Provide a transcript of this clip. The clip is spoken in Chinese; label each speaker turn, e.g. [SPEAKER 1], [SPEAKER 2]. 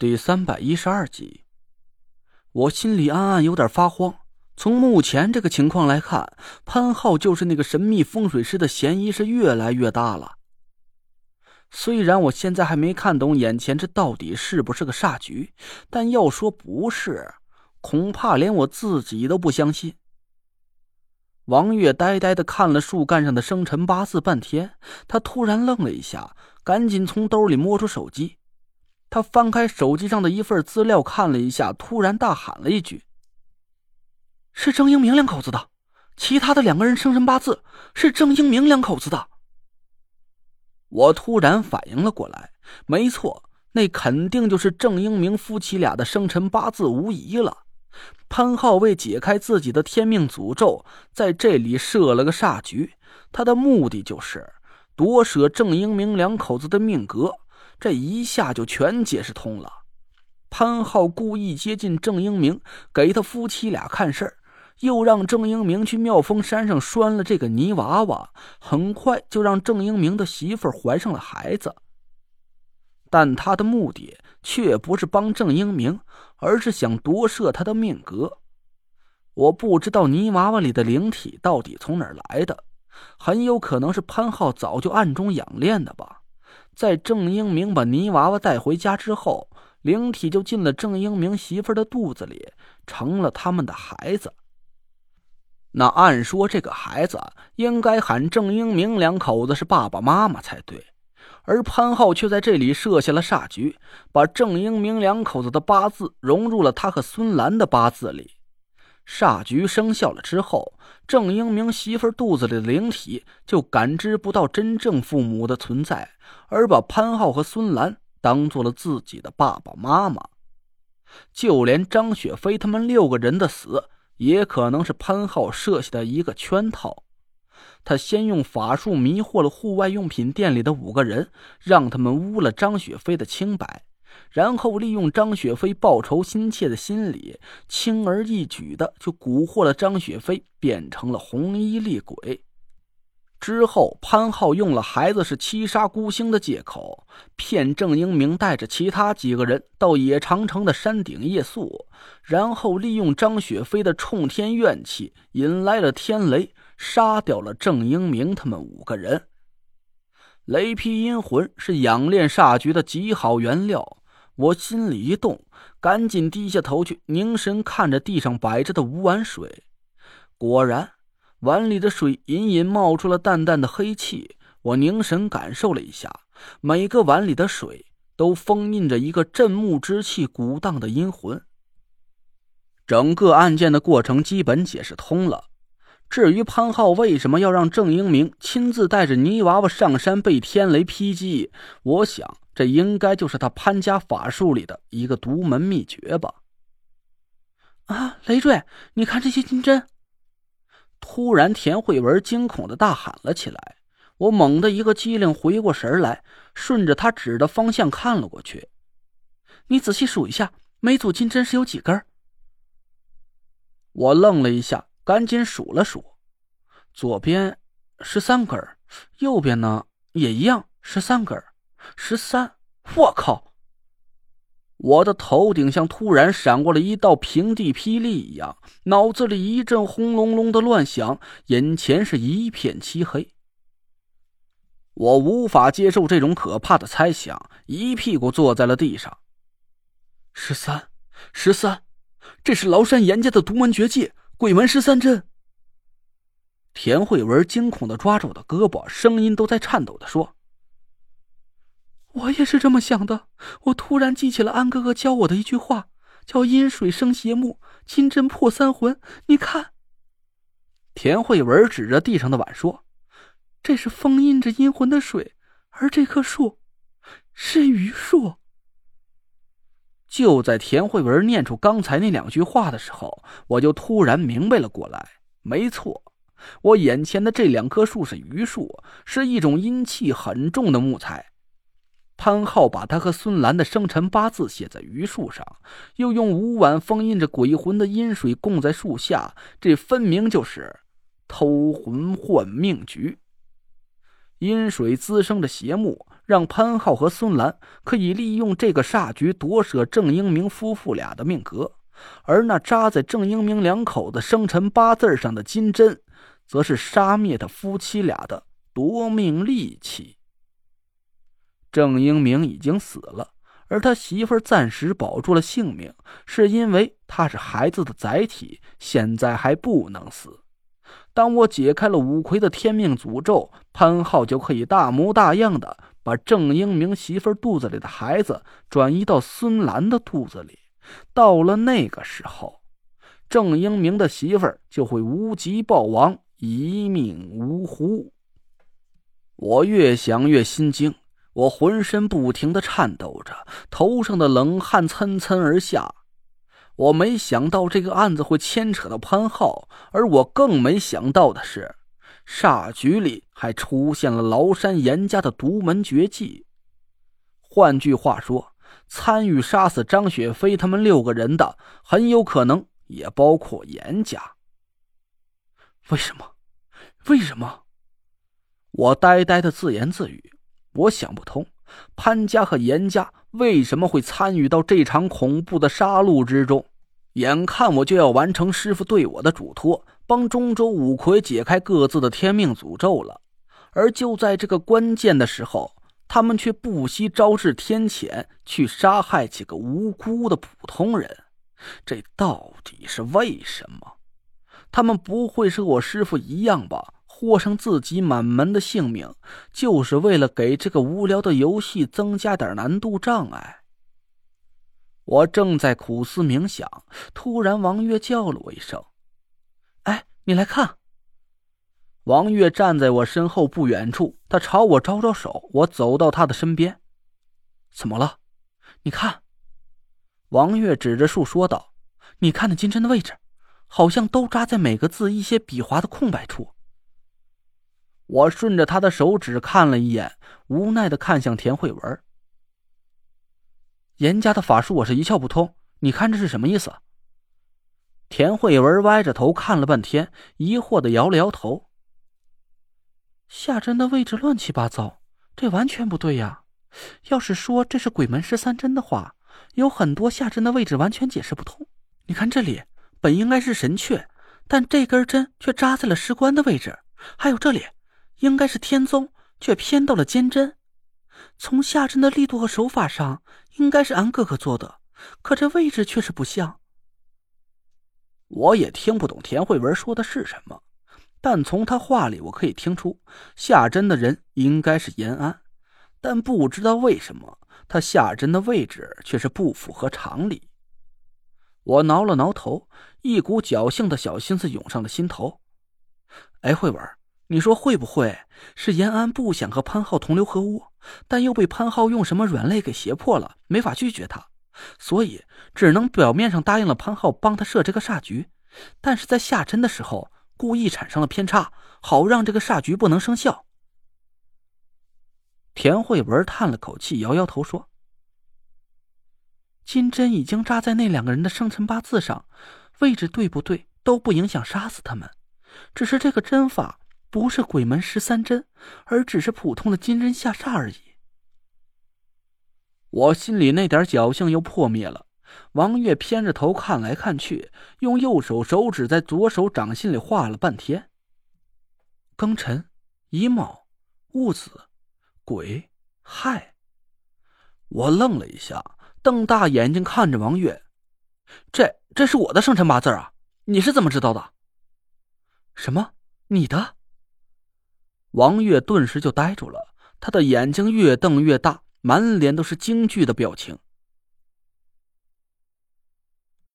[SPEAKER 1] 第三百一十二集，我心里暗暗有点发慌。从目前这个情况来看，潘浩就是那个神秘风水师的嫌疑是越来越大了。虽然我现在还没看懂眼前这到底是不是个煞局，但要说不是，恐怕连我自己都不相信。王月呆呆的看了树干上的生辰八字半天，他突然愣了一下，赶紧从兜里摸出手机。他翻开手机上的一份资料看了一下，突然大喊了一句：“是郑英明两口子的，其他的两个人生辰八字是郑英明两口子的。”我突然反应了过来，没错，那肯定就是郑英明夫妻俩的生辰八字无疑了。潘浩为解开自己的天命诅咒，在这里设了个煞局，他的目的就是夺舍郑英明两口子的命格。这一下就全解释通了。潘浩故意接近郑英明，给他夫妻俩看事儿，又让郑英明去妙峰山上拴了这个泥娃娃，很快就让郑英明的媳妇怀上了孩子。但他的目的却不是帮郑英明，而是想夺舍他的命格。我不知道泥娃娃里的灵体到底从哪儿来的，很有可能是潘浩早就暗中养炼的吧。在郑英明把泥娃娃带回家之后，灵体就进了郑英明媳妇的肚子里，成了他们的孩子。那按说这个孩子应该喊郑英明两口子是爸爸妈妈才对，而潘浩却在这里设下了煞局，把郑英明两口子的八字融入了他和孙兰的八字里。煞局生效了之后，郑英明媳妇肚子里的灵体就感知不到真正父母的存在，而把潘浩和孙兰当做了自己的爸爸妈妈。就连张雪飞他们六个人的死，也可能是潘浩设下的一个圈套。他先用法术迷惑了户外用品店里的五个人，让他们污了张雪飞的清白。然后利用张雪飞报仇心切的心理，轻而易举的就蛊惑了张雪飞，变成了红衣厉鬼。之后，潘浩用了孩子是七杀孤星的借口，骗郑英明带着其他几个人到野长城的山顶夜宿，然后利用张雪飞的冲天怨气，引来了天雷，杀掉了郑英明他们五个人。雷劈阴魂是养炼煞局的极好原料。我心里一动，赶紧低下头去，凝神看着地上摆着的五碗水。果然，碗里的水隐隐冒出了淡淡的黑气。我凝神感受了一下，每个碗里的水都封印着一个镇墓之气鼓荡的阴魂。整个案件的过程基本解释通了。至于潘浩为什么要让郑英明亲自带着泥娃娃上山被天雷劈击，我想这应该就是他潘家法术里的一个独门秘诀吧。啊，累赘，你看这些金针！突然，田慧文惊恐的大喊了起来。我猛地一个机灵，回过神来，顺着他指的方向看了过去。你仔细数一下，每组金针是有几根？我愣了一下。赶紧数了数，左边十三根，右边呢也一样十三根，十三。我靠！我的头顶像突然闪过了一道平地霹雳一样，脑子里一阵轰隆隆的乱响，眼前是一片漆黑。我无法接受这种可怕的猜想，一屁股坐在了地上。十三，十三，这是崂山严家的独门绝技。鬼门十三针。田慧文惊恐的抓着我的胳膊，声音都在颤抖的说：“我也是这么想的。我突然记起了安哥哥教我的一句话，叫‘阴水生邪木，金针破三魂’。你看。”田慧文指着地上的碗说：“这是封印着阴魂的水，而这棵树是榆树。”就在田慧文念出刚才那两句话的时候，我就突然明白了过来。没错，我眼前的这两棵树是榆树，是一种阴气很重的木材。潘浩把他和孙兰的生辰八字写在榆树上，又用五碗封印着鬼魂的阴水供在树下，这分明就是偷魂换命局。阴水滋生的邪木，让潘浩和孙兰可以利用这个煞局夺舍郑英明夫妇俩的命格，而那扎在郑英明两口子生辰八字上的金针，则是杀灭他夫妻俩的夺命利器。郑英明已经死了，而他媳妇暂时保住了性命，是因为他是孩子的载体，现在还不能死。当我解开了五魁的天命诅咒，潘浩就可以大模大样的把郑英明媳妇肚子里的孩子转移到孙兰的肚子里。到了那个时候，郑英明的媳妇就会无疾暴亡，一命呜呼。我越想越心惊，我浑身不停的颤抖着，头上的冷汗涔涔而下。我没想到这个案子会牵扯到潘浩，而我更没想到的是，煞局里还出现了崂山严家的独门绝技。换句话说，参与杀死张雪飞他们六个人的，很有可能也包括严家。为什么？为什么？我呆呆的自言自语，我想不通，潘家和严家。为什么会参与到这场恐怖的杀戮之中？眼看我就要完成师傅对我的嘱托，帮中州五魁解开各自的天命诅咒了。而就在这个关键的时候，他们却不惜招致天谴，去杀害几个无辜的普通人。这到底是为什么？他们不会是和我师傅一样吧？豁上自己满门的性命，就是为了给这个无聊的游戏增加点难度障碍。我正在苦思冥想，突然王月叫了我一声：“哎，你来看！”王月站在我身后不远处，他朝我招招手。我走到他的身边：“怎么了？你看。”王月指着树说道：“你看那金针的位置，好像都扎在每个字一些笔划的空白处。”我顺着他的手指看了一眼，无奈的看向田慧文。严家的法术我是一窍不通，你看这是什么意思？田慧文歪着头看了半天，疑惑的摇了摇头。下针的位置乱七八糟，这完全不对呀！要是说这是鬼门十三针的话，有很多下针的位置完全解释不通。你看这里本应该是神阙，但这根针却扎在了石棺的位置，还有这里。应该是天宗，却偏到了坚贞。从下针的力度和手法上，应该是安哥哥做的，可这位置却是不像。我也听不懂田慧文说的是什么，但从他话里我可以听出，下针的人应该是延安，但不知道为什么他下针的位置却是不符合常理。我挠了挠头，一股侥幸的小心思涌上了心头。哎，慧文。你说会不会是延安不想和潘浩同流合污，但又被潘浩用什么软肋给胁迫了，没法拒绝他，所以只能表面上答应了潘浩帮他设这个煞局，但是在下针的时候故意产生了偏差，好让这个煞局不能生效。田慧文叹了口气，摇摇头说：“金针已经扎在那两个人的生辰八字上，位置对不对都不影响杀死他们，只是这个针法。”不是鬼门十三针，而只是普通的金针下煞而已。我心里那点侥幸又破灭了。王月偏着头看来看去，用右手手指在左手掌心里画了半天。庚辰、乙卯、戊子、癸、亥。我愣了一下，瞪大眼睛看着王月：“这这是我的生辰八字啊！你是怎么知道的？什么？你的？”王月顿时就呆住了，他的眼睛越瞪越大，满脸都是惊惧的表情。